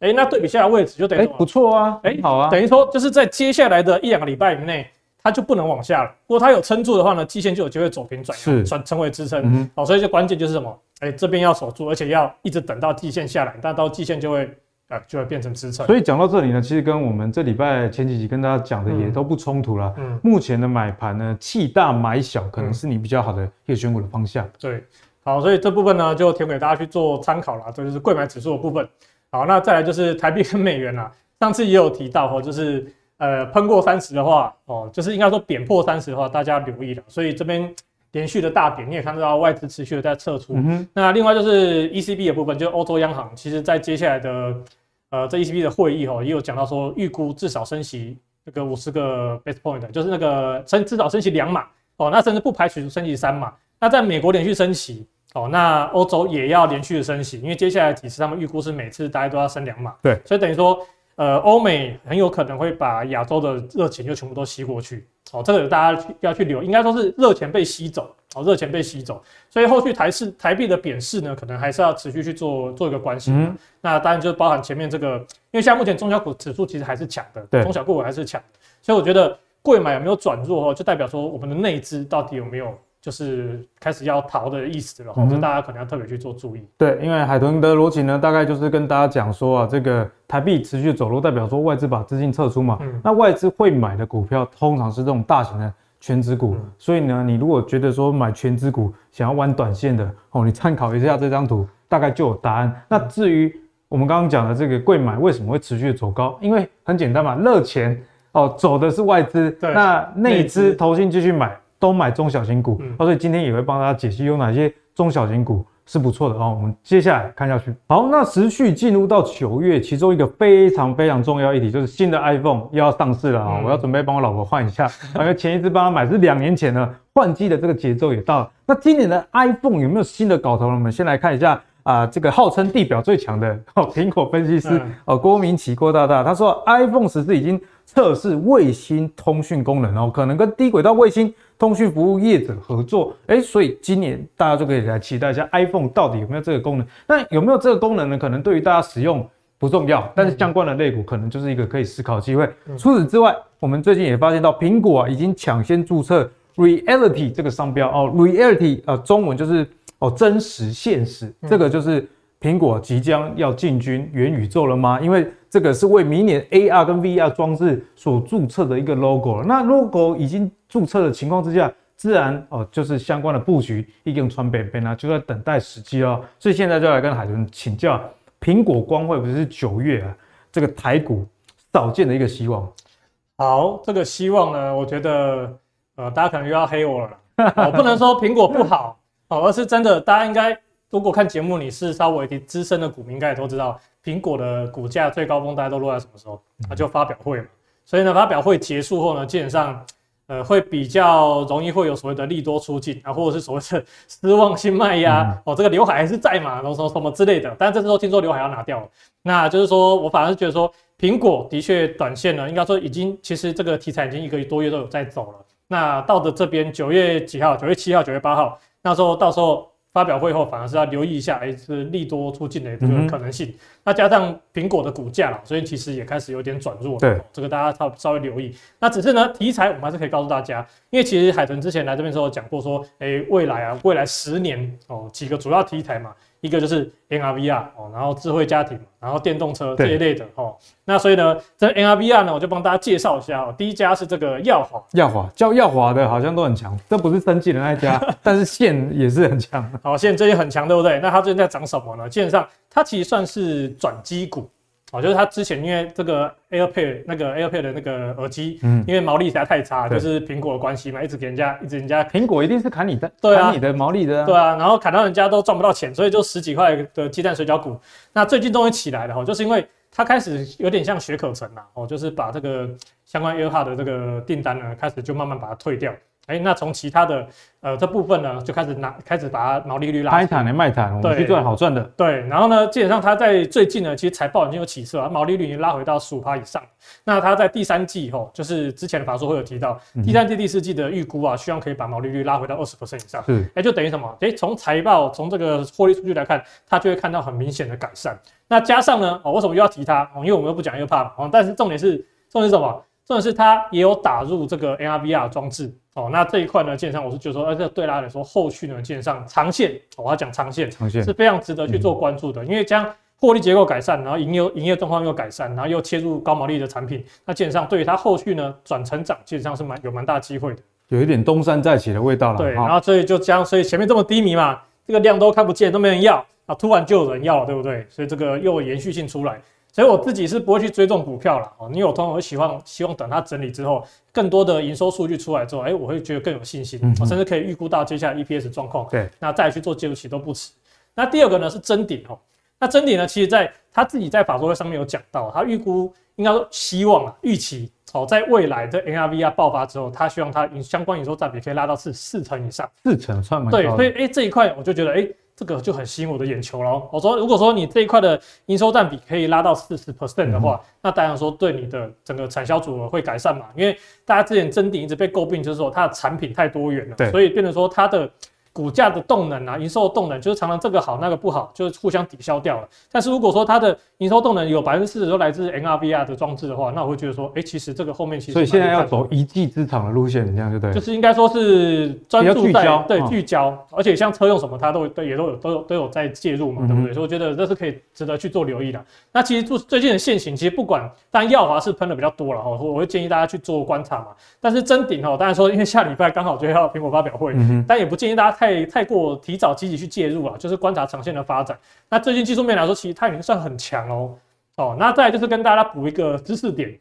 哎、欸，那对比下来位置就等于、欸、不错啊，哎、欸，好啊，等于说就是在接下来的一两个礼拜以内，它就不能往下了。如果它有撑住的话呢，季线就有机会走平转，是转成为支撑。嗯，好，所以就关键就是什么？哎、欸，这边要守住，而且要一直等到季线下来，但到季线就会呃就会变成支撑。所以讲到这里呢，其实跟我们这礼拜前几集跟大家讲的也都不冲突了。嗯，目前的买盘呢，弃大买小，可能是你比较好的一个选股的方向。对，好，所以这部分呢就提供给大家去做参考了。这就是贵买指数的部分。好，那再来就是台币跟美元啦。上次也有提到哦，就是呃喷过三十的话哦，就是应该说贬破三十的话，大家留意了。所以这边连续的大贬，你也看到外资持续的在撤出。嗯、那另外就是 ECB 的部分，就欧洲央行，其实在接下来的呃这 ECB 的会议哦，也有讲到说预估至少升息那个五十个 base point，就是那个升至少升息两码哦，那甚至不排除升息三码。那在美国连续升息。哦，那欧洲也要连续的升息，因为接下来几次他们预估是每次大概都要升两码，对，所以等于说，呃，欧美很有可能会把亚洲的热钱就全部都吸过去，哦，这个大家要去留，应该说是热钱被吸走，哦，热钱被吸走，所以后续台市台币的贬势呢，可能还是要持续去做做一个关心。嗯，那当然就包含前面这个，因为现在目前中小股指数其实还是强的，对，中小股还是强，所以我觉得贵买有没有转弱，就代表说我们的内资到底有没有。就是开始要逃的意思了，哈、嗯，这大家可能要特别去做注意。对，因为海豚的逻辑呢，大概就是跟大家讲说啊，这个台币持续走弱，代表说外资把资金撤出嘛。嗯、那外资会买的股票，通常是这种大型的权值股。嗯、所以呢，你如果觉得说买权值股，想要玩短线的，哦，你参考一下这张图，大概就有答案。那至于我们刚刚讲的这个贵买为什么会持续走高？因为很简单嘛，热钱哦走的是外资，那内资投信继续买。都买中小型股，所以今天也会帮大家解析有哪些中小型股是不错的哦。我们接下来看下去。好，那持续进入到九月，其中一个非常非常重要议题就是新的 iPhone 又要上市了啊！我要准备帮我老婆换一下，因为前一次帮她买是两年前了，换机的这个节奏也到了。那今年的 iPhone 有没有新的搞头呢？我们先来看一下啊，这个号称地表最强的哦，苹果分析师哦，郭明奇郭大大他说，iPhone 十四已经测试卫星通讯功能哦，可能跟低轨道卫星。通讯服务业者合作，哎、欸，所以今年大家就可以来期待一下 iPhone 到底有没有这个功能。那有没有这个功能呢？可能对于大家使用不重要，但是相关的类股可能就是一个可以思考的机会。嗯、除此之外，我们最近也发现到苹果啊已经抢先注册 Reality 这个商标哦，Reality 啊、呃，中文就是哦真实现实，嗯、这个就是。苹果即将要进军元宇宙了吗？因为这个是为明年 AR 跟 VR 装置所注册的一个 logo 了。那 logo 已经注册的情况之下，自然哦就是相关的布局已经传北边了，就在等待时机哦。所以现在就来跟海豚请教，苹果光会不是九月啊这个台股少见的一个希望？好，这个希望呢，我觉得呃大家可能又要黑我了。我不能说苹果不好哦，而是真的大家应该。如果看节目你是稍微资深的股民，应该也都知道，苹果的股价最高峰大家都落在什么时候？它就发表会嘛。所以呢，发表会结束后呢，基本上。呃，会比较容易会有所谓的利多出尽啊，或者是所谓的失望性卖压、嗯、哦，这个刘海还是在嘛，然后什么之类的。但这时候听说刘海要拿掉了，那就是说我反而是觉得说，苹果的确短线呢，应该说已经其实这个题材已经一个多月都有在走了。那到的这边九月几号？九月七号、九月八号，那时候到时候。发表会后，反而是要留意一下，哎，是利多出尽的这个可能性。嗯、那加上苹果的股价了，所以其实也开始有点转弱。对，这个大家稍稍微留意。那只是呢，题材我们还是可以告诉大家，因为其实海豚之前来这边的时候讲过说，哎，未来啊，未来十年哦，几个主要题材嘛。一个就是 NRVR 哦，然后智慧家庭，然后电动车这一类的哦。那所以呢，这 NRVR 呢，我就帮大家介绍一下哦。第一家是这个耀华，耀华叫耀华的，好像都很强。这不是生技的那一家，但是线也是很强。好，线最近很强，对不对？那它最近在涨什么呢？基本上它其实算是转机股。哦，就是他之前因为这个 AirPod 那个 AirPod 的那个耳机，嗯，因为毛利实在太差，就是苹果的关系嘛，一直给人家，一直人家苹果一定是砍你的，对啊，砍你的毛利的，对啊，然后砍到人家都赚不到钱，所以就十几块的鸡蛋水饺股。那最近终于起来了哈，就是因为他开始有点像雪可成啦，哦，就是把这个相关 AirPod 的这个订单呢，开始就慢慢把它退掉。哎、欸，那从其他的呃这部分呢，就开始拿开始把它毛利率拉。开产的卖产，我们去赚好赚的。对，然后呢，基本上它在最近呢，其实财报已经有起色了，毛利率已经拉回到十五趴以上。那它在第三季以后，就是之前的法说会有提到，第三季、第四季的预估啊，希望可以把毛利率拉回到二十 percent 以上。是，哎，就等于什么？哎，从财报从这个获利数据来看，它就会看到很明显的改善。那加上呢，哦，为什么又要提它？哦，因为我们又不讲又怕哦，但是重点是重点是什么？重点是它也有打入这个 AR/VR 装置。哦，那这一块呢，基本上我是觉得说，呃，这对大家来说，后续呢，基本上长线，我要讲长线，长线是非常值得去做关注的，因为将获利结构改善，然后营业营业状况又改善，然后又切入高毛利的产品，那基本上对于它后续呢转成长，基本上是蛮有蛮大机会的，有一点东山再起的味道了。对，然后所以就将，所以前面这么低迷嘛，这个量都看不见，都没人要啊，突然就有人要了，对不对？所以这个又有延续性出来。所以我自己是不会去追这种股票了哦，你有通常会希望希望等它整理之后，更多的营收数据出来之后，哎，我会觉得更有信心，我甚至可以预估到接下来 EPS 状况，对，那再去做介入期都不迟。那第二个呢是真顶哦，那真顶呢，其实在他自己在法说会上面有讲到，他预估应该说希望啊预期哦，在未来的 N R V R 爆发之后，他希望它相关营收占比可以拉到是四成以上，四成算蛮高的。对，所以哎这一块我就觉得哎。这个就很吸引我的眼球了。我说，如果说你这一块的营收占比可以拉到四十 percent 的话，嗯、那当然说对你的整个产销组合会改善嘛。因为大家之前真顶一直被诟病，就是说它的产品太多元了，所以变成说它的。股价的动能啊，营收的动能就是常常这个好那个不好，就是互相抵消掉了。但是如果说它的营收动能有百分之四十都来自 NRVR 的装置的话，那我会觉得说，哎、欸，其实这个后面其实所以现在要走一技之长的路线，这样就对。就是应该说是专注在对聚焦，而且像车用什么，它都对也都有都有都有在介入嘛，对不对？所以我觉得这是可以值得去做留意的。那其实就最近的现行，其实不管，当然耀华是喷的比较多了哈，我会建议大家去做观察嘛。但是真顶哈，当然说因为下礼拜刚好就要苹果发表会，但也不建议大家太太太过。提早积极去介入啊，就是观察长线的发展。那最近技术面来说，其实它已经算很强哦。哦，那再就是跟大家补一个知识点，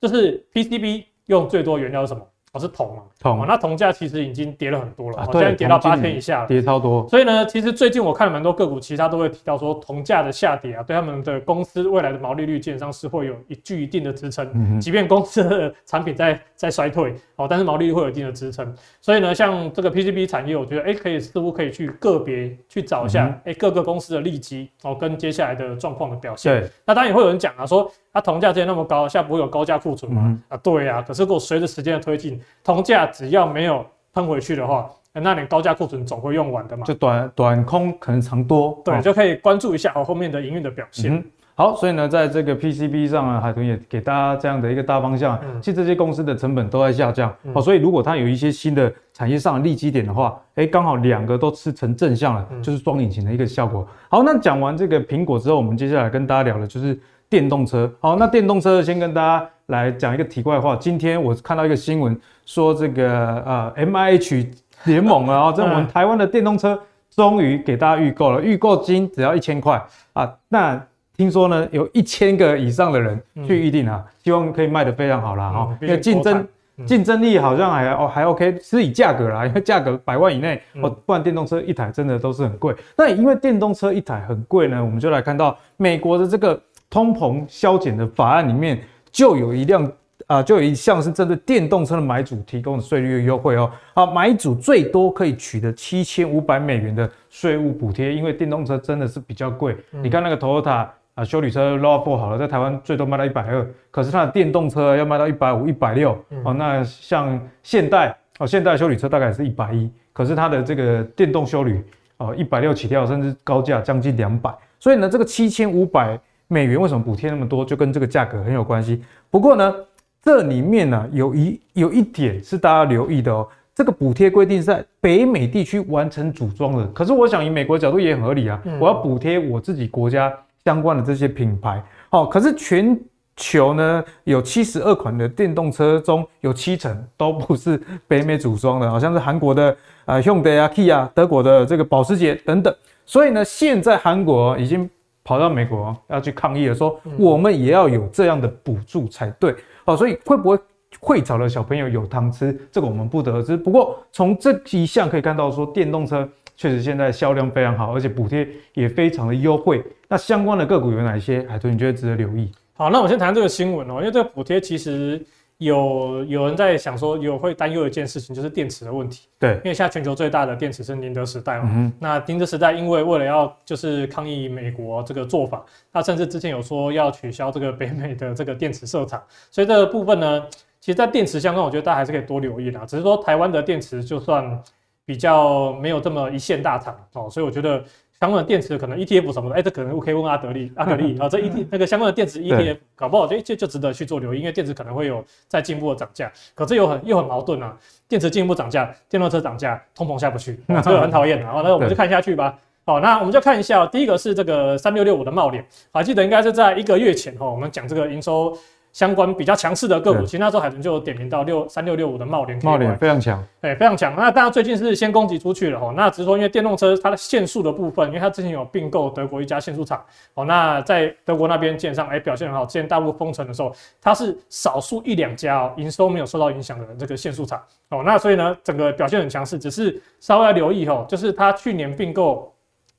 就是 PCB 用最多原料是什么？哦，是铜嘛？铜、哦，那铜价其实已经跌了很多了，现在、啊、跌到八千以下了，跌超多。所以呢，其实最近我看了蛮多个股，其实它都会提到说，铜价的下跌啊，对他们的公司未来的毛利率基本上是会有一具一定的支撑。嗯，即便公司的产品在在衰退，哦，但是毛利率会有一定的支撑。所以呢，像这个 PCB 产业，我觉得哎，可以似乎可以去个别去找一下，哎、各个公司的利基哦，跟接下来的状况的表现。对，那当然也会有人讲啊，说。它铜价之前那么高，现在不会有高价库存吗？嗯、啊，对呀、啊。可是如果随着时间的推进，铜价只要没有喷回去的话，那你高价库存总会用完的嘛。就短短空可能长多，对，哦、就可以关注一下后面的营运的表现。嗯好，所以呢，在这个 PCB 上啊，海豚也给大家这样的一个大方向。嗯、其实这些公司的成本都在下降，嗯、哦，所以如果它有一些新的产业上的利基点的话，哎，刚好两个都是成正向了，嗯、就是双引擎的一个效果。好，那讲完这个苹果之后，我们接下来跟大家聊的就是电动车。好，那电动车先跟大家来讲一个题外话。今天我看到一个新闻，说这个呃 MIH 联盟啊，这我们台湾的电动车终于给大家预购了，预购金只要一千块啊，那。听说呢，有一千个以上的人去预定啊，嗯、希望可以卖得非常好啦哈，因为竞争竞争力好像还哦还 OK，是以价格啦，因为价格百万以内哦，不然电动车一台真的都是很贵。那因为电动车一台很贵呢，我们就来看到美国的这个通膨削减的法案里面就有一辆。啊，就有一项是针对电动车的买主提供的税率优惠哦。好，买主最多可以取得七千五百美元的税务补贴，因为电动车真的是比较贵。嗯、你看那个 Toyota 啊，修理车 RAV4 好了，在台湾最多卖到一百二，可是它的电动车要卖到一百五、一百六。哦，那像现代哦，现代修理车大概是一百一，可是它的这个电动修理哦，一百六起跳，甚至高价将近两百。所以呢，这个七千五百美元为什么补贴那么多，就跟这个价格很有关系。不过呢。这里面呢、啊，有一有一点是大家留意的哦，这个补贴规定是在北美地区完成组装的。可是我想以美国角度也很合理啊，我要补贴我自己国家相关的这些品牌。好，可是全球呢，有七十二款的电动车中有七成都不是北美组装的，好像是韩国的呃 Hyundai 啊、Kia，德国的这个保时捷等等。所以呢，现在韩国已经跑到美国要去抗议了，说我们也要有这样的补助才对。哦，所以会不会会找的小朋友有糖吃？这个我们不得而知。不过从这一项可以看到，说电动车确实现在销量非常好，而且补贴也非常的优惠。那相关的个股有哪些？海豚你觉得值得留意？好，那我先谈这个新闻哦，因为这个补贴其实有有人在想说，有会担忧一件事情，就是电池的问题。对，因为现在全球最大的电池是宁德时代嘛。嗯。那宁德时代因为为了要就是抗议美国这个做法，那甚至之前有说要取消这个北美的这个电池设厂，所以这个部分呢，其实，在电池相关，我觉得大家还是可以多留意的。只是说台湾的电池就算比较没有这么一线大厂哦，所以我觉得。相关的电池可能 ETF 什么的，哎、欸，这可能可以问阿德利、阿德利啊，这 ET 那个相关的电池 ETF 搞不好这就就值得去做留意，因为电池可能会有再进一步的涨价。可这又很又很矛盾啊，电池进一步涨价，电动车涨价，通膨下不去，这个很讨厌。然后那我们就看下去吧。好，那我们就看一下，第一个是这个三六六五的茂联，还记得应该是在一个月前哈，我们讲这个营收。相关比较强势的个股，其实那时候海豚就有点名到六三六六五的茂联，茂联非常强，哎，非常强。那大家最近是先攻击出去了哈，那只是说因为电动车它的限速的部分，因为它之前有并购德国一家限速厂，哦，那在德国那边基本上哎表现很好。之前大陆封城的时候，它是少数一两家哦营收没有受到影响的这个限速厂，哦，那所以呢整个表现很强势，只是稍微要留意哈，就是它去年并购。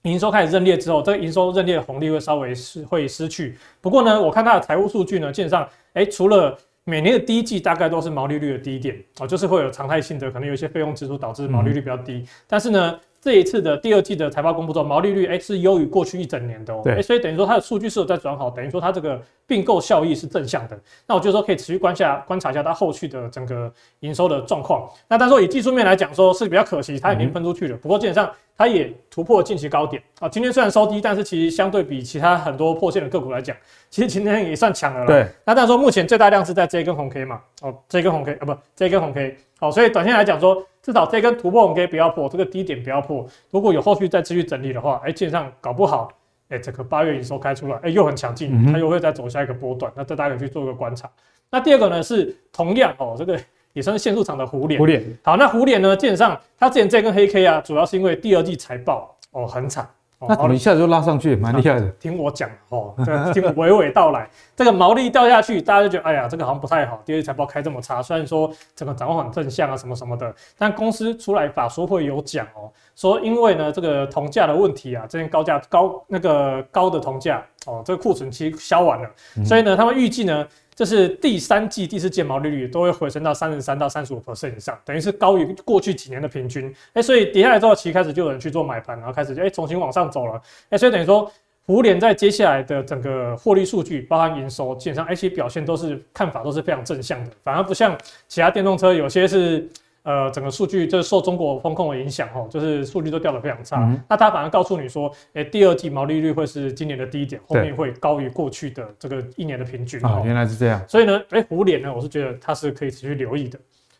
营收开始认列之后，这个营收认列的红利会稍微失会失去。不过呢，我看它的财务数据呢，基本上，哎，除了每年的第一季大概都是毛利率的低点哦，就是会有常态性的，可能有一些费用支出导致毛利率比较低。但是呢。这一次的第二季的财报公布之后，毛利率哎是优于过去一整年的哦，对，所以等于说它的数据是有在转好，等于说它这个并购效益是正向的。那我就说可以持续观下观察一下它后续的整个营收的状况。那但是说以技术面来讲，说是比较可惜，它已经分出去了。不过基本上它也突破近期高点啊，今天虽然收低，但是其实相对比其他很多破线的个股来讲，其实今天也算强了。对，那但是说目前最大量是在这一根红 K 嘛，哦，这一根红 K 啊不，这一根红 K，好，所以短线来讲说。至少这根突破我们可以不要破，这个低点不要破。如果有后续再继续整理的话，哎，基本上搞不好，哎，整个八月营收开出来，哎，又很强劲，它又会再走下一个波段。那这大家可以去做一个观察。那第二个呢是同样哦，这个也算是限速厂的虎脸。虎脸。好，那虎脸呢，基本上它之前这根黑 K 啊，主要是因为第二季财报哦很惨。那怎么一下子就拉上去，蛮厉害的。听我讲哦，听我娓娓道来。这个毛利掉下去，大家就觉得，哎呀，这个好像不太好。第二季财报开这么差，虽然说整个展望很正向啊，什么什么的，但公司出来法说会有讲哦，说因为呢这个铜价的问题啊，这边高价高那个高的铜价哦，这个库存期销完了，所以呢他们预计呢。这是第三季、第四季毛利率都会回升到三十三到三十五 percent 以上，等于是高于过去几年的平均。哎，所以跌下来之后，其实开始就有人去做买盘，然后开始就哎重新往上走了。哎，所以等于说，福联在接下来的整个获利数据，包含营收，基本上哎其表现都是看法都是非常正向的，反而不像其他电动车有些是。呃，整个数据就是受中国风控的影响，哈，就是数据都掉得非常差。嗯、那他反而告诉你说，哎、欸，第二季毛利率会是今年的低点，后面会高于过去的这个一年的平均。哦，原来是这样。所以呢，哎、欸，虎脸呢，我是觉得它是可以持续留意的。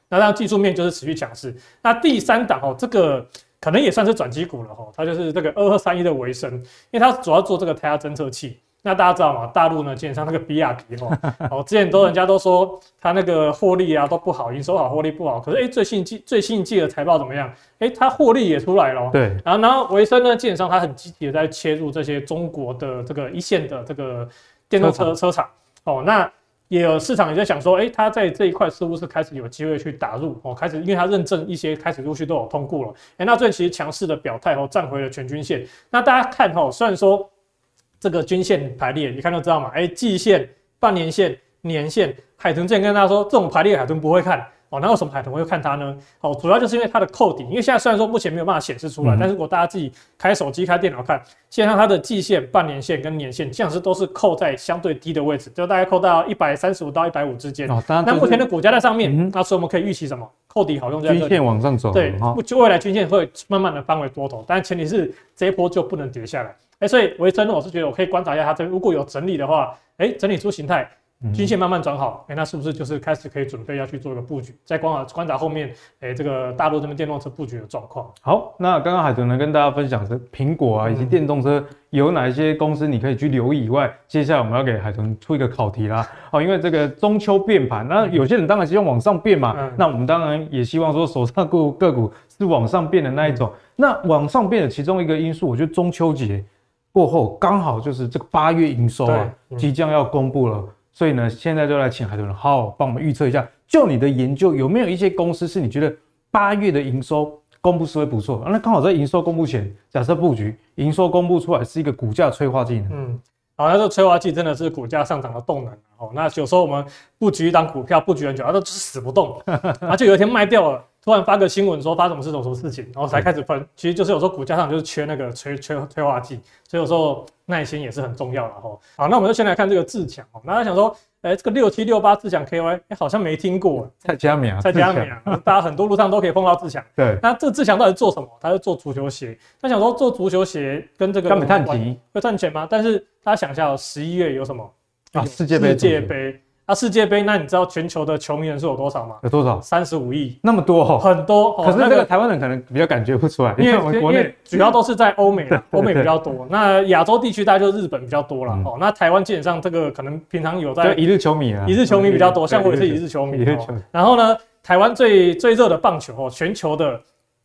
那当然技术面就是持续强势。那第三档哦，这个可能也算是转机股了哈，它就是这个二二三一的维生，因为它主要做这个胎压侦测器。那大家知道吗？大陆呢，基本上那个比亚迪哦，哦，之前都人家都说它那个获利啊都不好，营收好，获利不好。可是哎、欸，最新季最新季的财报怎么样？哎、欸，它获利也出来了。对。然后然后为升呢，基本上它很积极的在切入这些中国的这个一线的这个电动车车厂。哦，那也有市场也在想说，哎，它在这一块似乎是开始有机会去打入哦，开始因为它认证一些开始陆续都有通过了。哎，那最其实强势的表态哦，站回了全均线。那大家看哦，虽然说这个均线排列，你看都知道嘛，哎，季线、半年线、年线，海豚之前跟大家说，这种排列海豚不会看。哦，那为什么海豚会看它呢？哦，主要就是因为它的扣底，因为现在虽然说目前没有办法显示出来，嗯、但是如果大家自己开手机、开电脑看，现在它的季线、半年线跟年线，这样是都是扣在相对低的位置，就大概扣到一百三十五到一百五之间。哦，当然、就是。那目前的股价在上面，嗯、那所以我们可以预期什么？扣底好用在均线往上走。对，就未来均线会慢慢的翻为多头，但前提是这一波就不能跌下来。哎、欸，所以维珍，我是觉得我可以观察一下它这如果有整理的话，哎、欸，整理出形态。均线慢慢转好，哎、欸，那是不是就是开始可以准备要去做一个布局？再观察观察后面，哎、欸，这个大陆这边电动车布局的状况。好，那刚刚海豚呢跟大家分享的苹果啊以及电动车有哪一些公司你可以去留意以外，接下来我们要给海豚出一个考题啦。好，因为这个中秋变盘，那有些人当然希望往上变嘛，嗯、那我们当然也希望说手上个个股是往上变的那一种。嗯、那往上变的其中一个因素，我觉得中秋节过后刚好就是这个八月营收啊，嗯、即将要公布了。所以呢，现在就来请海豚好好帮我们预测一下，就你的研究有没有一些公司是你觉得八月的营收公布是会不错，啊？那刚好在营收公布前，假设布局营收公布出来是一个股价催化剂呢？嗯，好，那这个催化剂真的是股价上涨的动能哦。那有时候我们布局一档股票布局很久，它都死不动，啊，就有一天卖掉了。突然发个新闻说发什么事种什么事情，然后才开始分，其实就是有时候股价上就是缺那个催催催化剂，所以有时候耐心也是很重要的哈。好，那我们就先来看这个自强哦。大家想说，哎，这个六七六八自强 KY，哎，好像没听过。蔡佳明啊，蔡佳明啊，大家很多路上都可以碰到自强。对，那这个自强到底做什么？他是做足球鞋。他想说做足球鞋跟这个会赚钱吗？但是大家想一下，十一月有什么啊？世界杯，世界杯。那、啊、世界杯，那你知道全球的球迷人数有多少吗？有多少？三十五亿，那么多哦，很多。可是这个台湾人可能比较感觉不出来，因为我们国内主要都是在欧美，欧美比较多。那亚洲地区大概就日本比较多了哦。那台湾基本上这个可能平常有在一日球迷啊，一日球迷比较多，像我也是一日球迷。然后呢，台湾最最热的棒球哦，全球的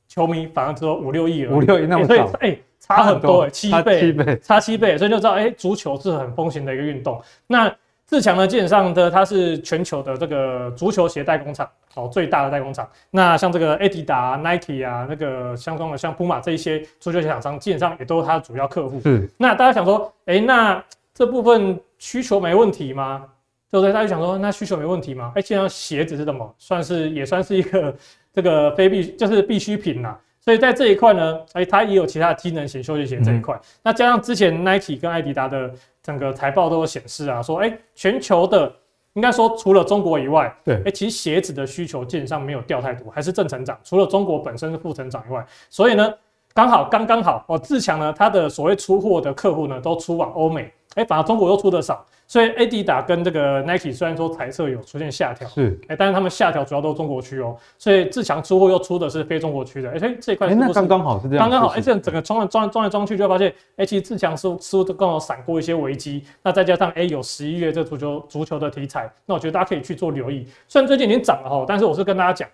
球迷反而只有五六亿而已，五六亿那么少，哎、欸，差很多，七倍，七倍，差七倍，所以就知道哎，足球是很风行的一个运动。那自强呢，基本上的它是全球的这个足球鞋代工厂，哦，最大的代工厂。那像这个 Adidas、Nike 啊，那个相关的像 Puma 这一些足球鞋厂商，基本上也都是它的主要客户。是。那大家想说，哎、欸，那这部分需求没问题吗？对不对？大家想说，那需求没问题吗？哎、欸，基本上鞋子是什么？算是也算是一个这个非必就是必需品呐。所以在这一块呢，哎、欸，它也有其他的机能型休闲鞋这一块。嗯、那加上之前 Nike 跟艾迪达的整个财报都有显示啊，说哎、欸，全球的应该说除了中国以外，对，哎、欸，其实鞋子的需求基本上没有掉太多，还是正成长。除了中国本身是负成长以外，所以呢，刚好刚刚好哦，自强呢，它的所谓出货的客户呢，都出往欧美，哎、欸，反而中国又出的少。所以 Adidas 跟这个 Nike 虽然说财测有出现下调，是，哎，但是他们下调主要都是中国区哦，所以自强出货又出的是非中国区的，哎，这一块，哎，那刚刚好是这样，刚刚好，哎，这样整个装来装装来装去，就会发现，哎，其实自强似乎似乎都刚好闪过一些危机，那再加上哎有十一月这足球足球的题材，那我觉得大家可以去做留意，虽然最近已经涨了哈，但是我是跟大家讲，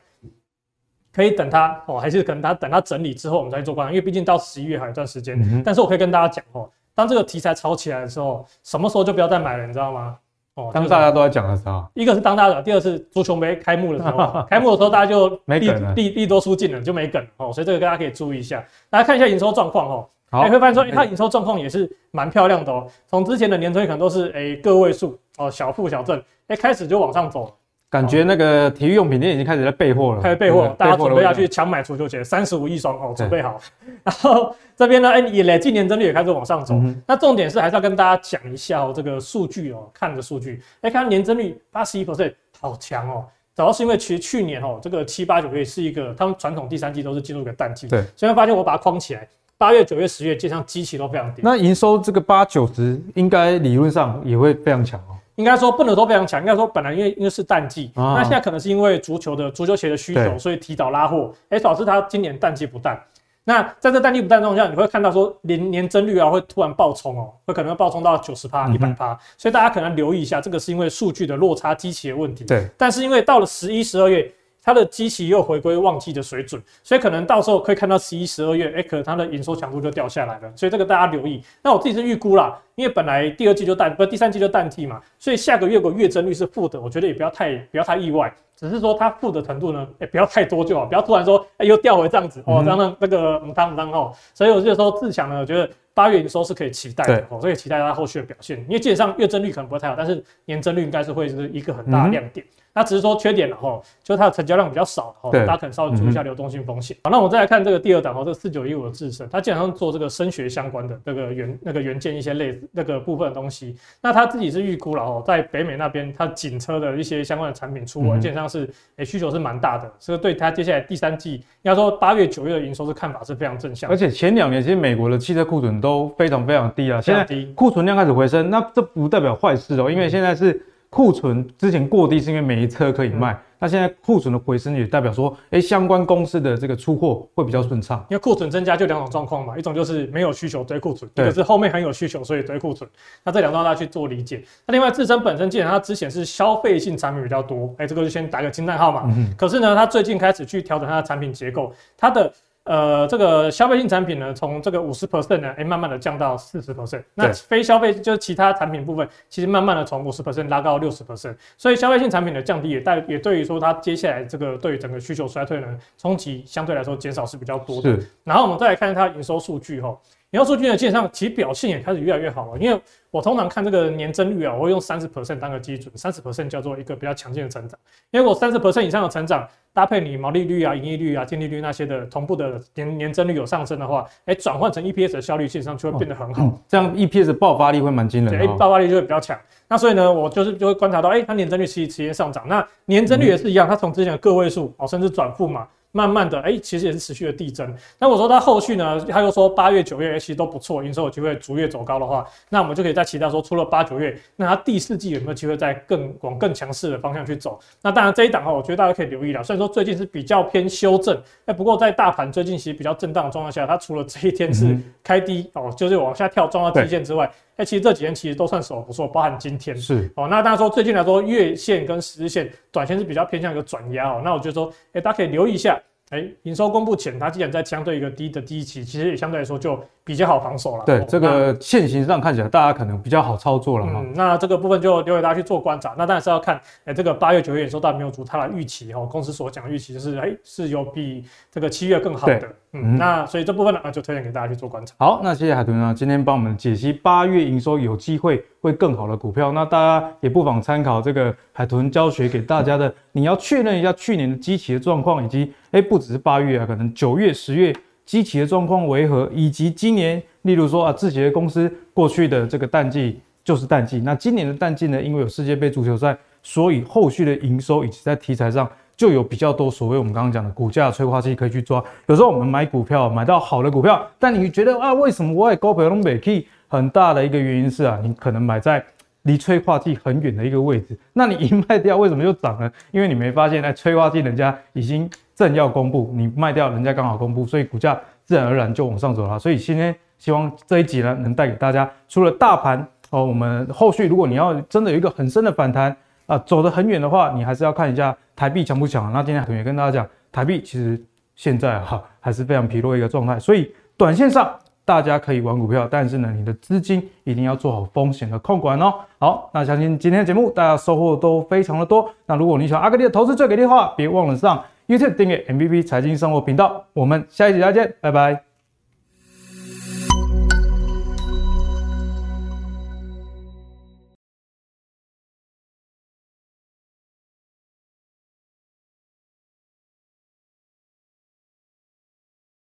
可以等它哦，还是可能它等它整理之后我们再去做观察，因为毕竟到十一月还有一段时间，嗯、但是我可以跟大家讲哦。当这个题材炒起来的时候，什么时候就不要再买了，你知道吗？哦，当大家都在讲的时候，一个是当大家，第二是足球杯开幕的时候，开幕的时候大家就利利利多出尽了，就没梗哦，所以这个大家可以注意一下。大家看一下营收状况哦，好，你会发现说，欸、它营收状况也是蛮漂亮的哦。从之前的年增可能都是哎、欸、个位数哦，小负小正，哎、欸、开始就往上走。感觉那个体育用品店已经开始在备货了，开始备货，大家准备要去抢买足球鞋，三十五亿双哦，准备好。然后这边呢，哎，也累计年增率也开始往上走。那重点是还是要跟大家讲一下哦，这个数据哦，看着数据，哎，看年增率八十一 percent，好强哦。主要是因为其实去年哦，这个七八九月是一个他们传统第三季都是进入一个淡季，对，所以发现我把它框起来，八月、九月、十月基本上基期都非常低。那营收这个八九十，应该理论上也会非常强哦。应该说不能说非常强，应该说本来因为因为是淡季，啊、那现在可能是因为足球的足球鞋的需求，所以提早拉货，哎、欸，导致它今年淡季不淡。那在这淡季不淡状况下，你会看到说年年增率啊会突然暴冲哦，会可能会暴冲到九十趴、一百趴，所以大家可能留意一下，这个是因为数据的落差激起的问题。对，但是因为到了十一、十二月，它的基期又回归旺季的水准，所以可能到时候可以看到十一、十二月，哎，可能它的营收强度就掉下来了。所以这个大家留意。那我自己是预估啦，因为本来第二季就淡，不，第三季就淡季嘛，所以下个月如果月增率是负的，我觉得也不要太不要太意外，只是说它负的程度呢，哎，不要太多就好，不要突然说，哎，又掉回这样子哦，这样的那个母汤母汤哦。所以我就说自强呢，我觉得。八月营收是可以期待的哦，所以期待它后续的表现。因为基本上月增率可能不会太好，但是年增率应该是会是一个很大的亮点。嗯那只是说缺点了哈，就是它的成交量比较少哈，大家可能稍微注意一下流动性风险。好，那我们再来看这个第二档哈，这个四九一五的智伸，它基本上做这个声学相关的这个原那个元件一些类那个部分的东西。那它自己是预估了哦，在北美那边它警车的一些相关的产品出货，基本上是诶需求是蛮大的，所以对它接下来第三季，应该说八月九月的营收是看法是非常正向。而且前两年其实美国的汽车库存都非常非常低啊，现在库存量开始回升，那这不代表坏事哦，因为现在是。库存之前过低是因为没车可以卖，嗯、那现在库存的回升也代表说，哎、欸，相关公司的这个出货会比较顺畅。因为库存增加就两种状况嘛，一种就是没有需求堆库存，一个是后面很有需求所以堆库存。那这两段大家去做理解。那另外自身本身既然它之前是消费性产品比较多，哎、欸，这个就先打个惊叹号嘛。嗯、可是呢，它最近开始去调整它的产品结构，它的。呃，这个消费性产品呢，从这个五十 percent 呢，哎，慢慢的降到四十 percent。那非消费就是其他产品部分，其实慢慢的从五十 percent 拉到六十 percent。所以消费性产品的降低也带也对于说它接下来这个对于整个需求衰退呢，冲击相对来说减少是比较多的。然后我们再来看它营收数据哈。营收数据呢，基本上其实表现也开始越来越好了。因为我通常看这个年增率啊，我会用三十 percent 当个基准，三十 percent 叫做一个比较强劲的成长。因为我三十 percent 以上的成长，搭配你毛利率啊、盈利率啊、净利率那些的同步的年年增率有上升的话，哎，转换成 EPS 的效率，基本上就会变得很好。这样 EPS 爆发力会蛮惊人的，对，爆发力就会比较强。那所以呢，我就是就会观察到，哎，它年增率其实持续上涨。那年增率也是一样，它从之前的个位数哦，甚至转负嘛。慢慢的，哎、欸，其实也是持续的递增。那我说它后续呢，他又说八月、九月其实都不错，营收有机会逐月走高的话，那我们就可以再期待说，除了八九月，那它第四季有没有机会再更往更强势的方向去走？那当然这一档哦，我觉得大家可以留意了。虽然说最近是比较偏修正，哎，不过在大盘最近其实比较震荡的状况下，它除了这一天是开低哦，就是往下跳撞到季线之外。哎，其实这几天其实都算守不错，包含今天是哦。那大家说最近来说，月线跟十日线短线是比较偏向一个转压哦。那我就说，哎，大家可以留意一下。哎，营收公布前，它既然在相对一个低的低期，其实也相对来说就比较好防守了。对，哦、这个线型上看起来，大家可能比较好操作了哈、嗯。那这个部分就留给大家去做观察。那当然是要看，哎，这个八月、九月营收到底没有足它的预期哈。公司所讲的预期就是，哎，是有比这个七月更好的。嗯，那所以这部分呢，就推荐给大家去做观察。好，那谢谢海豚呢，今天帮我们解析八月营收有机会会更好的股票。那大家也不妨参考这个海豚教学给大家的，你要确认一下去年的基期的状况，以及哎，不只是八月啊，可能九月、十月基期的状况为何，以及今年，例如说啊，自己的公司过去的这个淡季就是淡季，那今年的淡季呢，因为有世界杯足球赛，所以后续的营收以及在题材上。就有比较多所谓我们刚刚讲的股价催化剂可以去抓。有时候我们买股票买到好的股票，但你觉得啊，为什么我也高票都没去？很大的一个原因是啊，你可能买在离催化剂很远的一个位置。那你一卖掉，为什么又涨呢？因为你没发现，哎，催化剂人家已经正要公布，你卖掉，人家刚好公布，所以股价自然而然就往上走了。所以今天希望这一集呢，能带给大家，除了大盘哦，我们后续如果你要真的有一个很深的反弹。啊，走得很远的话，你还是要看一下台币强不强。那今天同学跟大家讲，台币其实现在哈还是非常疲弱一个状态，所以短线上大家可以玩股票，但是呢，你的资金一定要做好风险的控管哦。好，那相信今天的节目大家收获都非常的多。那如果你喜欢阿格力的投资最给力的话，别忘了上 YouTube 订阅 MVP 财经生活频道。我们下一集再见，拜拜。